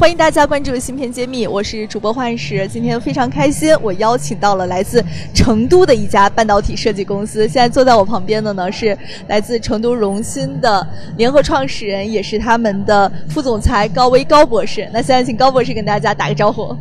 欢迎大家关注芯片揭秘，我是主播幻石。今天非常开心，我邀请到了来自成都的一家半导体设计公司。现在坐在我旁边的呢是来自成都荣芯的联合创始人，也是他们的副总裁高威高博士。那现在请高博士跟大家打个招呼。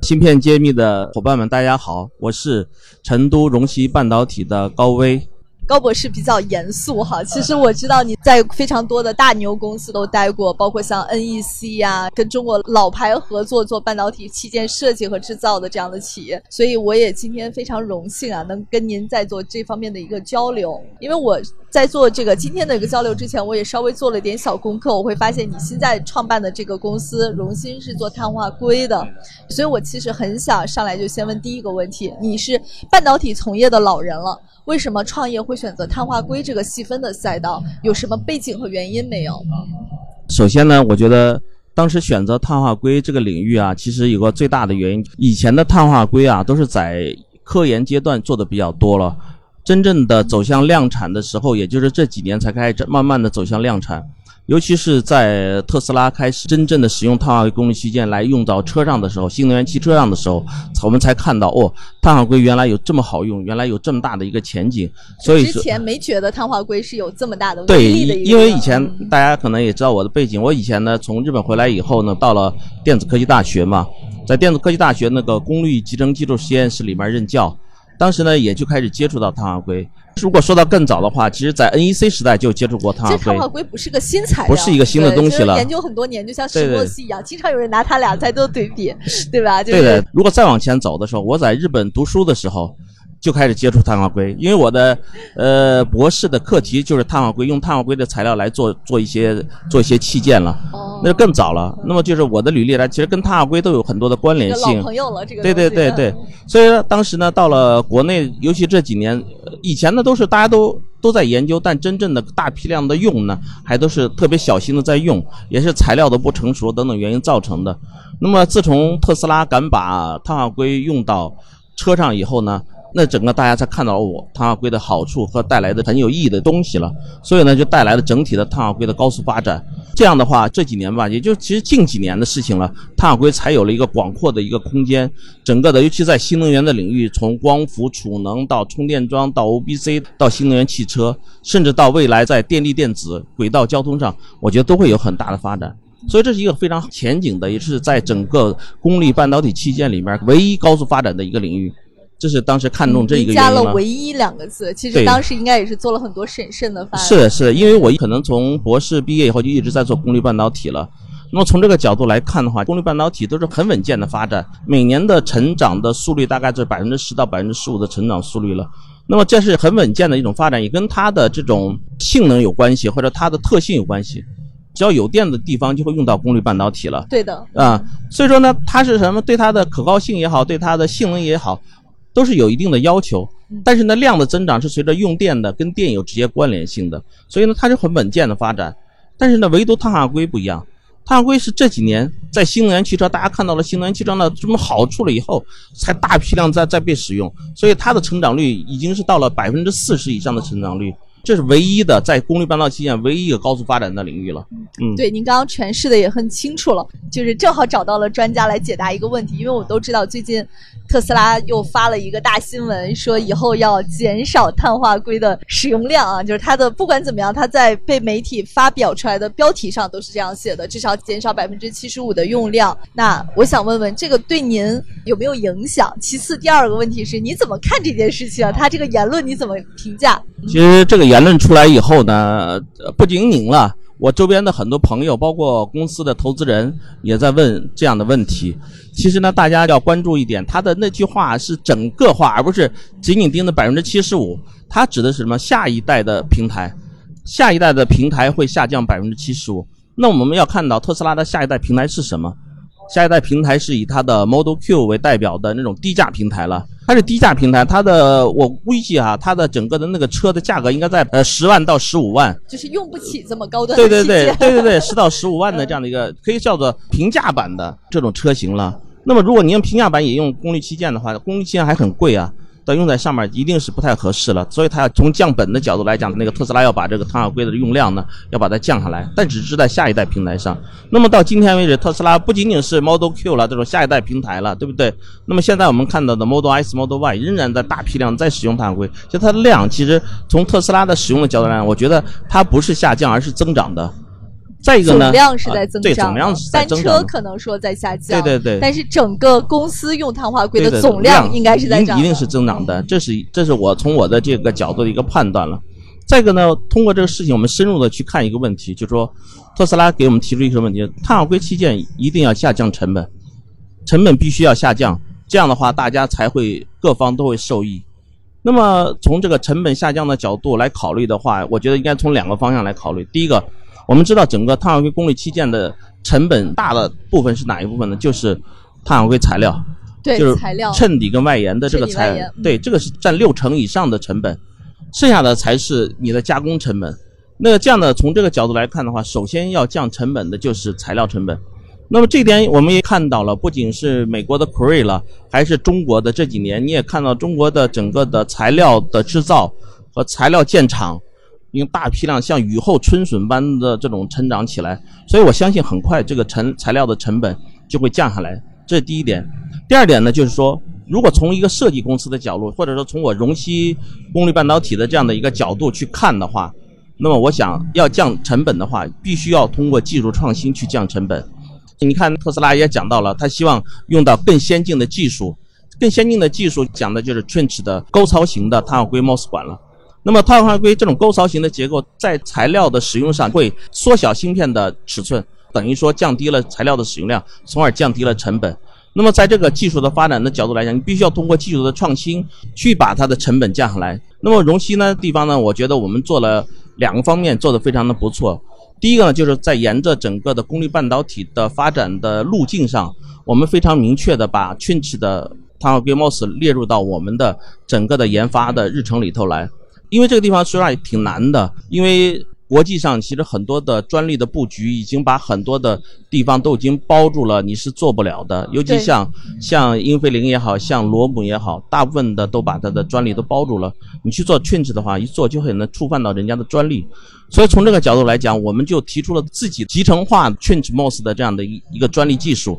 芯片揭秘的伙伴们，大家好，我是成都荣芯半导体的高威。高博士比较严肃哈，其实我知道你在非常多的大牛公司都待过，包括像 NEC 呀，跟中国老牌合作做半导体器件设计和制造的这样的企业，所以我也今天非常荣幸啊，能跟您在做这方面的一个交流。因为我在做这个今天的一个交流之前，我也稍微做了点小功课，我会发现你现在创办的这个公司荣芯是做碳化硅的，所以我其实很想上来就先问第一个问题：你是半导体从业的老人了。为什么创业会选择碳化硅这个细分的赛道？有什么背景和原因没有？首先呢，我觉得当时选择碳化硅这个领域啊，其实有个最大的原因，以前的碳化硅啊都是在科研阶段做的比较多了，真正的走向量产的时候，也就是这几年才开始慢慢的走向量产。尤其是在特斯拉开始真正的使用碳化硅功率器件来用到车上的时候，新能源汽车上的时候，我们才看到哦，碳化硅原来有这么好用，原来有这么大的一个前景。所以之前没觉得碳化硅是有这么大的威力的。对，因为以前大家可能也知道我的背景，我以前呢从日本回来以后呢，到了电子科技大学嘛，在电子科技大学那个功率集成技术实验室里面任教，当时呢也就开始接触到碳化硅。如果说到更早的话，其实，在 NEC 时代就接触过碳化硅。碳化硅不是个新材料，不是一个新的东西了。研究很多年，就像石墨烯一样，经常有人拿它俩在做对比，对吧？对的。如果再往前走的时候，我在日本读书的时候。就开始接触碳化硅，因为我的呃博士的课题就是碳化硅，用碳化硅的材料来做做一些做一些器件了，那就更早了。那么就是我的履历来，其实跟碳化硅都有很多的关联性。老朋友了，这个。对对对对，所以当时呢，到了国内，尤其这几年，以前呢都是大家都都在研究，但真正的大批量的用呢，还都是特别小心的在用，也是材料的不成熟等等原因造成的。那么自从特斯拉敢把碳化硅用到车上以后呢？那整个大家才看到我碳化硅的好处和带来的很有意义的东西了，所以呢，就带来了整体的碳化硅的高速发展。这样的话，这几年吧，也就其实近几年的事情了，碳化硅才有了一个广阔的一个空间。整个的，尤其在新能源的领域，从光伏储能到充电桩到 OBC 到新能源汽车，甚至到未来在电力电子、轨道交通上，我觉得都会有很大的发展。所以这是一个非常前景的，也是在整个功率半导体器件里面唯一高速发展的一个领域。这是当时看中这一个加了“唯一”两个字，其实当时应该也是做了很多审慎的发是的，是的，因为我可能从博士毕业以后就一直在做功率半导体了。那么从这个角度来看的话，功率半导体都是很稳健的发展，每年的成长的速率大概是百分之十到百分之十五的成长速率了。那么这是很稳健的一种发展，也跟它的这种性能有关系，或者它的特性有关系。只要有电的地方，就会用到功率半导体了。对的。啊，所以说呢，它是什么？对它的可靠性也好，对它的性能也好。都是有一定的要求，但是呢，量的增长是随着用电的，跟电有直接关联性的，所以呢，它是很稳健的发展。但是呢，唯独碳化硅不一样，碳化硅是这几年在新能源汽车，大家看到了新能源汽车的这么好处了以后，才大批量在在被使用，所以它的成长率已经是到了百分之四十以上的成长率。这是唯一的在功率半导体线唯一一个高速发展的领域了。嗯，对，您刚刚诠释的也很清楚了，就是正好找到了专家来解答一个问题。因为我都知道最近特斯拉又发了一个大新闻，说以后要减少碳化硅的使用量啊，就是它的不管怎么样，它在被媒体发表出来的标题上都是这样写的，至少减少百分之七十五的用量。那我想问问，这个对您有没有影响？其次，第二个问题是，你怎么看这件事情啊？他这个言论你怎么评价？其实这个言论出来以后呢，不仅您了，我周边的很多朋友，包括公司的投资人，也在问这样的问题。其实呢，大家要关注一点，他的那句话是整个话，而不是仅仅盯着百分之七十五。它指的是什么？下一代的平台，下一代的平台会下降百分之七十五。那我们要看到特斯拉的下一代平台是什么？下一代平台是以它的 Model Q 为代表的那种低价平台了。它是低价平台，它的我估计啊，它的整个的那个车的价格应该在呃十万到十五万，就是用不起这么高端对对对对对对，十到十五万的这样的一个可以叫做平价版的这种车型了。那么如果您用平价版也用功率器件的话，功率器件还很贵啊。用在上面一定是不太合适了，所以它要从降本的角度来讲，那个特斯拉要把这个碳化硅的用量呢，要把它降下来，但只是在下一代平台上。那么到今天为止，特斯拉不仅仅是 Model Q 了这种下一代平台了，对不对？那么现在我们看到的 Model S、Model Y 仍然在大批量在使用碳化硅，就它的量其实从特斯拉的使用的角度来讲，我觉得它不是下降，而是增长的。再一个呢，总量是在增长，对，总量是在增长。单车可能说在下降，对对对。但是整个公司用碳化硅的总量应该是在涨，一定是增长的。这是这是我从我的这个角度的一个判断了。再一个呢，通过这个事情，我们深入的去看一个问题，就是说，特斯拉给我们提出一个问题：碳化硅器件一定要下降成本，成本必须要下降，这样的话大家才会各方都会受益。那么从这个成本下降的角度来考虑的话，我觉得应该从两个方向来考虑。第一个。我们知道整个碳化硅功率器件的成本大的部分是哪一部分呢？就是碳化硅材料，对，就是材料、衬底跟外延的这个材，对，这个是占六成以上的成本，剩下的才是你的加工成本。那这样的从这个角度来看的话，首先要降成本的就是材料成本。那么这点我们也看到了，不仅是美国的 Cray 了，还是中国的这几年，你也看到中国的整个的材料的制造和材料建厂。用大批量像雨后春笋般的这种成长起来，所以我相信很快这个成材料的成本就会降下来，这是第一点。第二点呢，就是说，如果从一个设计公司的角度，或者说从我荣锡功率半导体的这样的一个角度去看的话，那么我想要降成本的话，必须要通过技术创新去降成本。你看特斯拉也讲到了，他希望用到更先进的技术，更先进的技术讲的就是 trench 的沟槽型的碳化硅 MOS 管了。那么碳化硅这种沟槽型的结构，在材料的使用上会缩小芯片的尺寸，等于说降低了材料的使用量，从而降低了成本。那么在这个技术的发展的角度来讲，你必须要通过技术的创新去把它的成本降下来。那么荣锡呢地方呢，我觉得我们做了两个方面做得非常的不错。第一个呢，就是在沿着整个的功率半导体的发展的路径上，我们非常明确的把 Trench 的碳化硅 MOS 列入到我们的整个的研发的日程里头来。因为这个地方实际上也挺难的，因为国际上其实很多的专利的布局已经把很多的地方都已经包住了，你是做不了的。尤其像像英飞凌也好像罗姆也好，大部分的都把它的专利都包住了。你去做 change 的话，一做就很能触犯到人家的专利。所以从这个角度来讲，我们就提出了自己集成化 change MOS 的这样的一一个专利技术。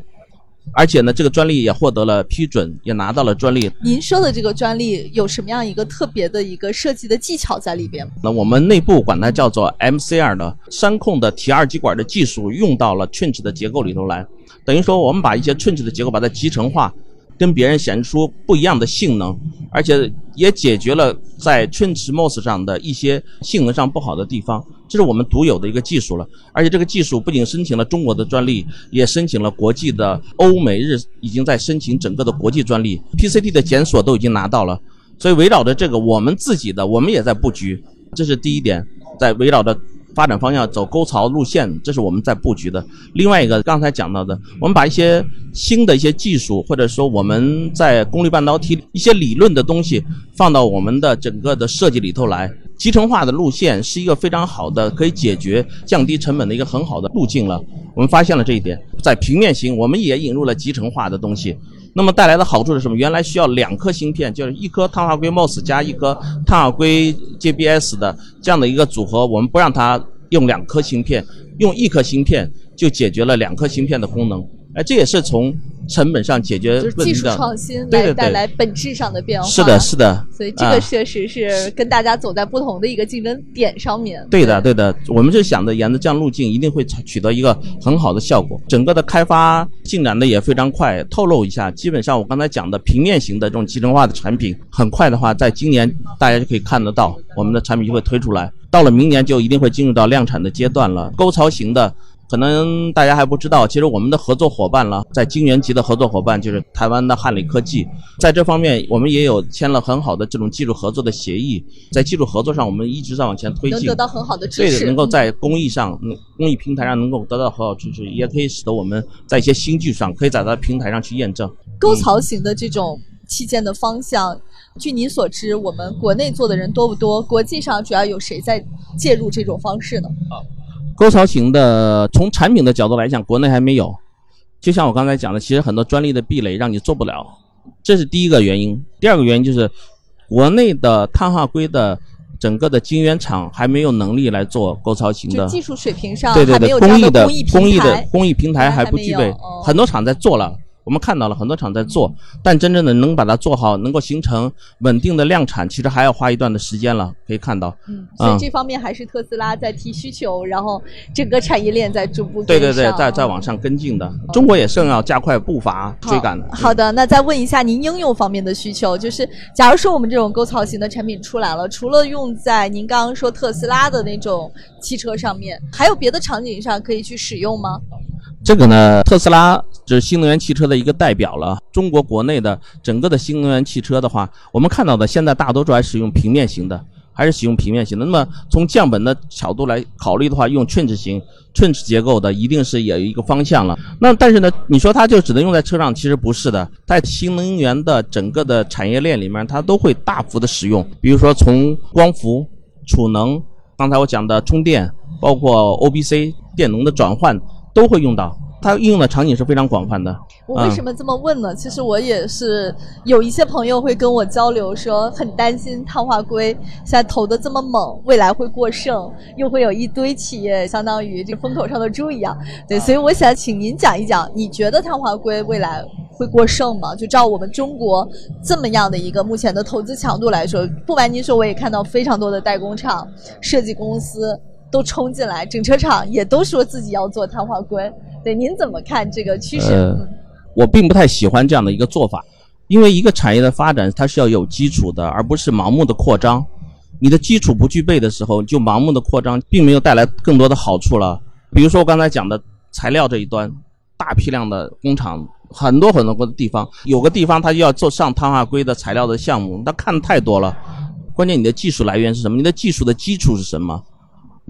而且呢，这个专利也获得了批准，也拿到了专利。您说的这个专利有什么样一个特别的一个设计的技巧在里边？那我们内部管它叫做 MCR 的三控的提二极管的技术，用到了 trench 的结构里头来，等于说我们把一些 trench 的结构把它集成化。跟别人显示出不一样的性能，而且也解决了在 Trench MOS 上的一些性能上不好的地方，这是我们独有的一个技术了。而且这个技术不仅申请了中国的专利，也申请了国际的欧美日已经在申请整个的国际专利，PCT 的检索都已经拿到了。所以围绕着这个，我们自己的我们也在布局，这是第一点，在围绕着。发展方向走沟槽路线，这是我们在布局的。另外一个刚才讲到的，我们把一些新的一些技术，或者说我们在功率半导体一些理论的东西，放到我们的整个的设计里头来。集成化的路线是一个非常好的，可以解决降低成本的一个很好的路径了。我们发现了这一点，在平面型我们也引入了集成化的东西。那么带来的好处是什么？原来需要两颗芯片，就是一颗碳化硅 MOS 加一颗碳化硅 JBS 的这样的一个组合，我们不让它用两颗芯片，用一颗芯片就解决了两颗芯片的功能。哎，这也是从成本上解决问题的，技术创新来带来本质上的变化。是的，是的。所以这个确实是跟大家走在不同的一个竞争点上面。对的，对的。我们是想着沿着这样路径，一定会取得一个很好的效果。整个的开发进展的也非常快。透露一下，基本上我刚才讲的平面型的这种集成化的产品，很快的话，在今年大家就可以看得到，我们的产品就会推出来。到了明年就一定会进入到量产的阶段了。沟槽型的。可能大家还不知道，其实我们的合作伙伴了，在晶圆级的合作伙伴就是台湾的汉磊科技，在这方面我们也有签了很好的这种技术合作的协议，在技术合作上我们一直在往前推进，能得到很好的支持，能够在工艺上、工艺平台上能够得到很好支持，也可以使得我们在一些新技术上可以在它平台上去验证。沟槽型的这种。器件的方向。据您所知，我们国内做的人多不多？国际上主要有谁在介入这种方式呢？沟槽型的，从产品的角度来讲，国内还没有。就像我刚才讲的，其实很多专利的壁垒让你做不了，这是第一个原因。第二个原因就是，国内的碳化硅的整个的晶圆厂还没有能力来做沟槽型的，技术水平上对对对，工艺的工艺的工艺平台还不具备，很多厂在做了。我们看到了很多厂在做，但真正的能把它做好，能够形成稳定的量产，其实还要花一段的时间了。可以看到，嗯，所以这方面还是特斯拉在提需求，然后整个产业链在逐步对对对，在在往上跟进的。中国也是要加快步伐追赶的。好的，那再问一下您应用方面的需求，就是假如说我们这种沟槽型的产品出来了，除了用在您刚刚说特斯拉的那种汽车上面，还有别的场景上可以去使用吗？这个呢，特斯拉就是新能源汽车的一个代表了。中国国内的整个的新能源汽车的话，我们看到的现在大多数还使用平面型的，还是使用平面型的。那么从降本的角度来考虑的话，用 trench 型、trench 结构的一定是有一个方向了。那但是呢，你说它就只能用在车上，其实不是的，在新能源的整个的产业链里面，它都会大幅的使用。比如说从光伏、储能，刚才我讲的充电，包括 OBC 电能的转换。都会用到，它应用的场景是非常广泛的。我为什么这么问呢？其实我也是有一些朋友会跟我交流说，很担心碳化硅现在投的这么猛，未来会过剩，又会有一堆企业相当于这风口上的猪一样。对，所以我想请您讲一讲，你觉得碳化硅未来会过剩吗？就照我们中国这么样的一个目前的投资强度来说，不瞒您说，我也看到非常多的代工厂、设计公司。都冲进来，整车厂也都说自己要做碳化硅。对，您怎么看这个趋势？呃，我并不太喜欢这样的一个做法，因为一个产业的发展它是要有基础的，而不是盲目的扩张。你的基础不具备的时候，就盲目的扩张，并没有带来更多的好处了。比如说我刚才讲的材料这一端，大批量的工厂，很多很多个地方，有个地方它就要做上碳化硅的材料的项目，那看的太多了。关键你的技术来源是什么？你的技术的基础是什么？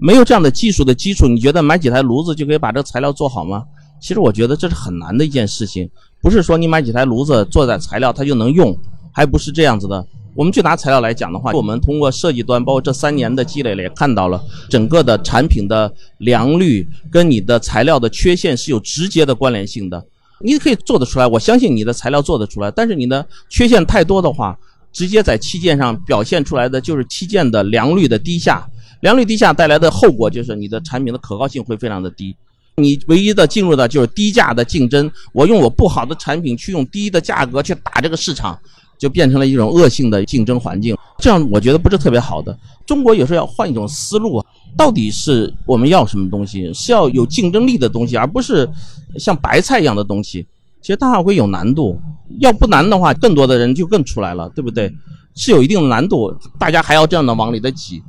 没有这样的技术的基础，你觉得买几台炉子就可以把这个材料做好吗？其实我觉得这是很难的一件事情，不是说你买几台炉子做在材料它就能用，还不是这样子的。我们就拿材料来讲的话，我们通过设计端，包括这三年的积累了，也看到了整个的产品的良率跟你的材料的缺陷是有直接的关联性的。你可以做得出来，我相信你的材料做得出来，但是你的缺陷太多的话，直接在器件上表现出来的就是器件的良率的低下。良率低下带来的后果就是你的产品的可靠性会非常的低，你唯一的进入的就是低价的竞争。我用我不好的产品去用低的价格去打这个市场，就变成了一种恶性的竞争环境。这样我觉得不是特别好的。中国有时候要换一种思路，到底是我们要什么东西？是要有竞争力的东西，而不是像白菜一样的东西。其实碳化硅有难度，要不难的话，更多的人就更出来了，对不对？是有一定的难度，大家还要这样的往里的挤。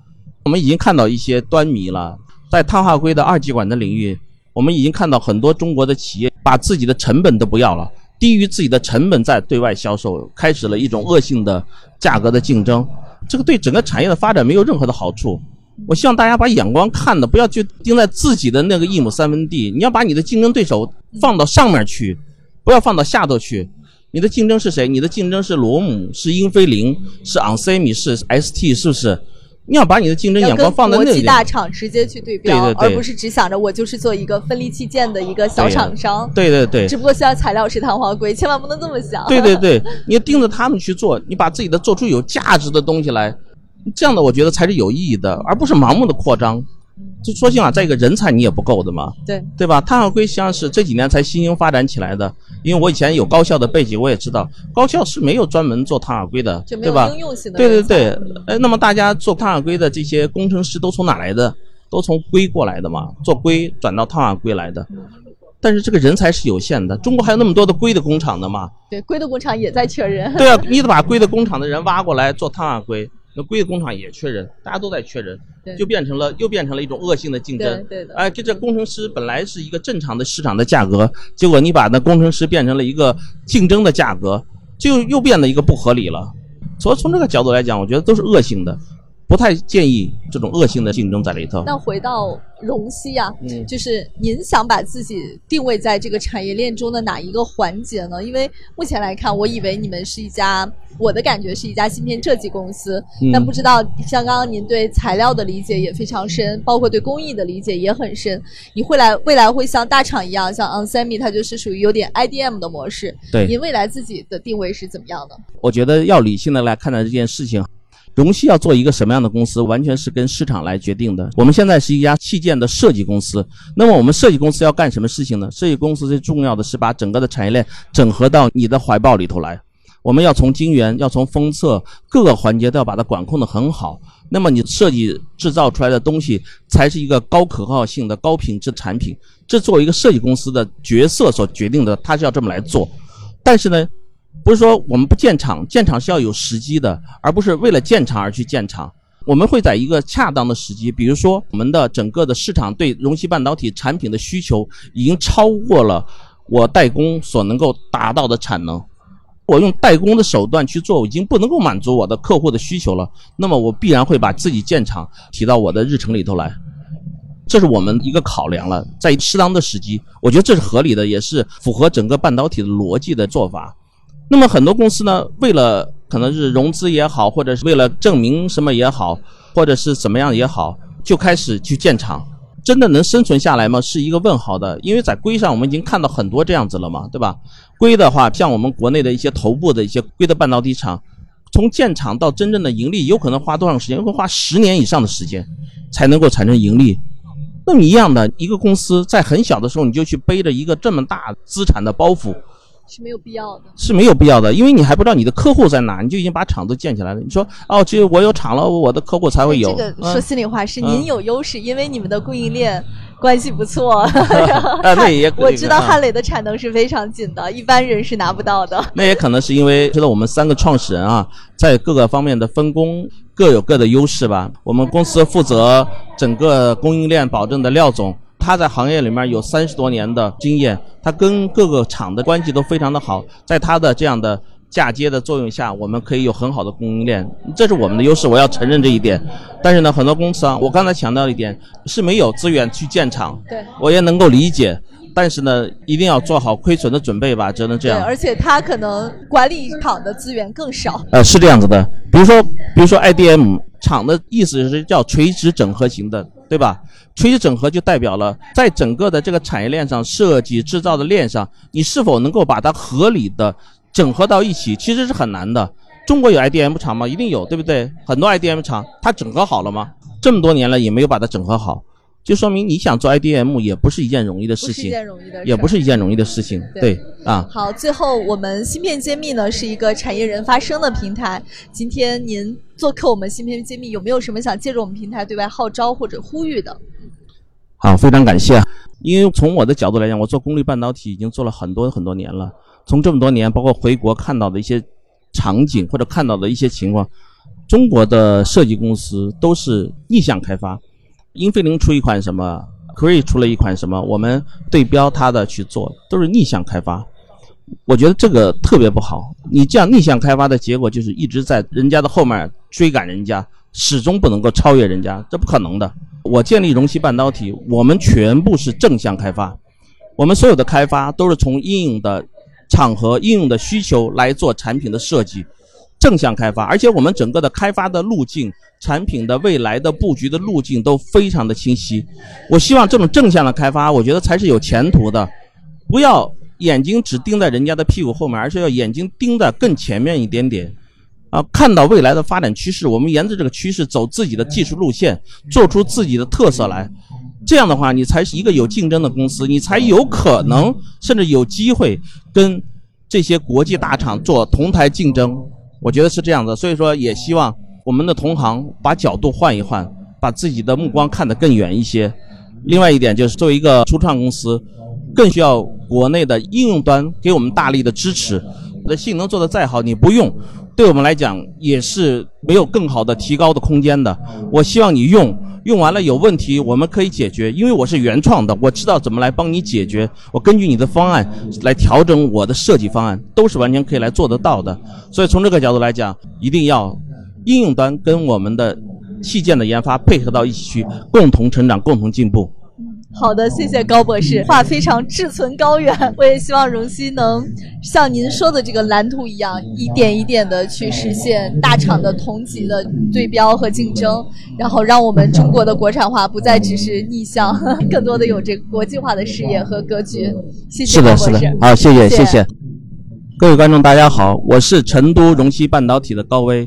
我们已经看到一些端倪了，在碳化硅的二极管的领域，我们已经看到很多中国的企业把自己的成本都不要了，低于自己的成本在对外销售，开始了一种恶性的价格的竞争，这个对整个产业的发展没有任何的好处。我希望大家把眼光看的不要去盯在自己的那个一亩三分地，你要把你的竞争对手放到上面去，不要放到下头去。你的竞争是谁？你的竞争是罗姆，是英飞凌，是昂 m 米，是 ST，是不是？你要把你的竞争眼光放在那里，国际大厂直接去对标，而不是只想着我就是做一个分离器件的一个小厂商。对对对，只不过现在材料是弹簧硅，千万不能这么想。对对对，你要盯着他们去做，你把自己的做出有价值的东西来，这样的我觉得才是有意义的，而不是盲目的扩张。就说心话，再一个人才你也不够的嘛，对对吧？碳化硅实际上是这几年才新兴发展起来的，因为我以前有高校的背景，我也知道高校是没有专门做碳化硅的，对吧？应用性的。对对对，哎，那么大家做碳化硅的这些工程师都从哪来的？都从硅过来的嘛，做硅转到碳化硅来的。但是这个人才是有限的，中国还有那么多的硅的工厂的嘛？对，硅的工厂也在缺人。对啊，你得把硅的工厂的人挖过来做碳化硅。那硅的工厂也缺人，大家都在缺人，就变成了又变成了一种恶性的竞争。对的。哎，就这工程师本来是一个正常的市场的价格，结果你把那工程师变成了一个竞争的价格，就又变得一个不合理了。所以从这个角度来讲，我觉得都是恶性的。不太建议这种恶性的竞争在里头。那回到荣熙啊，嗯就是您想把自己定位在这个产业链中的哪一个环节呢？因为目前来看，我以为你们是一家，我的感觉是一家芯片设计公司，嗯但不知道像刚刚您对材料的理解也非常深，包括对工艺的理解也很深。你会来未来会像大厂一样，像 onsemi 它就是属于有点 IDM 的模式。对您未来自己的定位是怎么样的？我觉得要理性的来看待这件事情。荣熙要做一个什么样的公司，完全是跟市场来决定的。我们现在是一家器件的设计公司，那么我们设计公司要干什么事情呢？设计公司最重要的是把整个的产业链整合到你的怀抱里头来。我们要从晶圆，要从封测各个环节都要把它管控的很好。那么你设计制造出来的东西才是一个高可靠性的高品质产品。这作为一个设计公司的角色所决定的，它是要这么来做。但是呢，不是说我们不建厂，建厂是要有时机的，而不是为了建厂而去建厂。我们会在一个恰当的时机，比如说我们的整个的市场对容器半导体产品的需求已经超过了我代工所能够达到的产能。我用代工的手段去做，已经不能够满足我的客户的需求了。那么我必然会把自己建厂提到我的日程里头来，这是我们一个考量了，在适当的时机，我觉得这是合理的，也是符合整个半导体的逻辑的做法。那么很多公司呢，为了可能是融资也好，或者是为了证明什么也好，或者是怎么样也好，就开始去建厂。真的能生存下来吗？是一个问号的，因为在硅上我们已经看到很多这样子了嘛，对吧？硅的话，像我们国内的一些头部的一些硅的半导体厂，从建厂到真正的盈利，有可能花多长时间？会花十年以上的时间才能够产生盈利。那么一样的一个公司在很小的时候你就去背着一个这么大资产的包袱，是没有必要的。是没有必要的，因为你还不知道你的客户在哪，你就已经把厂子建起来了。你说哦，只有我有厂了，我的客户才会有。这个嗯说心里话，是嗯您有优势，因为你们的供应链关系不错。啊那也我知道啊汉磊的产能是非常紧的，一般人是拿不到的。那也可能是因为觉得我们三个创始人啊，在各个方面的分工各有各的优势吧。我们公司负责整个供应链保证的廖总，他在行业里面有三十多年的经验，他跟各个厂的关系都非常的好，在他的这样的嫁接的作用下，我们可以有很好的供应链，这是我们的优势，我要承认这一点。但是呢，很多公司啊，我刚才强调一点是没有资源去建厂，对我也能够理解。但是呢，一定要做好亏损的准备吧，只能这对，样。而且他可能管理厂的资源更少。呃，是这样子的，比如说，比如说 IDM 厂的意思是叫垂直整合型的，对吧？垂直整合就代表了在整个的这个产业链上、设计制造的链上，你是否能够把它合理的整合到一起，其实是很难的。中国有 IDM 厂吗？一定有，对不对？很多 IDM 厂，它整合好了吗？这么多年了也没有把它整合好，就说明你想做 IDM 也不是一件容易的事情，不是一件容易的，也不是一件容易的事情。对对啊，好，最后我们芯片揭秘呢是一个产业人发声的平台。今天您做客我们芯片揭秘，有没有什么想借助我们平台对外号召或者呼吁的？好，非常感谢。啊因为从我的角度来讲，我做功率半导体已经做了很多很多年了。从这么多年，包括回国看到的一些场景或者看到的一些情况，中国的设计公司都是逆向开发。英飞凌出一款什么，Cree 出了一款什么，我们对标它的去做，都是逆向开发。我觉得这个特别不好。你这样逆向开发的结果就是一直在人家的后面追赶人家，始终不能够超越人家，这不可能的。我建立容器半导体，我们全部是正向开发，我们所有的开发都是从应用的场合、应用的需求来做产品的设计，正向开发，而且我们整个的开发的路径、产品的未来的布局的路径都非常的清晰。我希望这种正向的开发，我觉得才是有前途的，不要眼睛只盯在人家的屁股后面，而是要眼睛盯在更前面一点点。啊，看到未来的发展趋势，我们沿着这个趋势走自己的技术路线，做出自己的特色来。这样的话，你才是一个有竞争的公司，你才有可能甚至有机会跟这些国际大厂做同台竞争。我觉得是这样的，所以说也希望我们的同行把角度换一换，把自己的目光看得更远一些。另外一点就是，作为一个初创公司，更需要国内的应用端给我们大力的支持。我的性能做得再好，你不用，对我们来讲也是没有更好的提高的空间的。我希望你用，用完了有问题我们可以解决，因为我是原创的，我知道怎么来帮你解决。我根据你的方案来调整我的设计方案，都是完全可以来做得到的。所以从这个角度来讲，一定要应用端跟我们的器件的研发配合到一起去，共同成长，共同进步。好的，谢谢高博士，话非常志存高远。我也希望荣熙能像您说的这个蓝图一样，一点一点的去实现大厂的同级的对标和竞争，然后让我们中国的国产化不再只是逆向，更多的有这个国际化的视野和格局。谢谢高博士。是的，是的，好，谢谢，谢谢。各位观众，大家好，我是成都荣熙半导体的高威，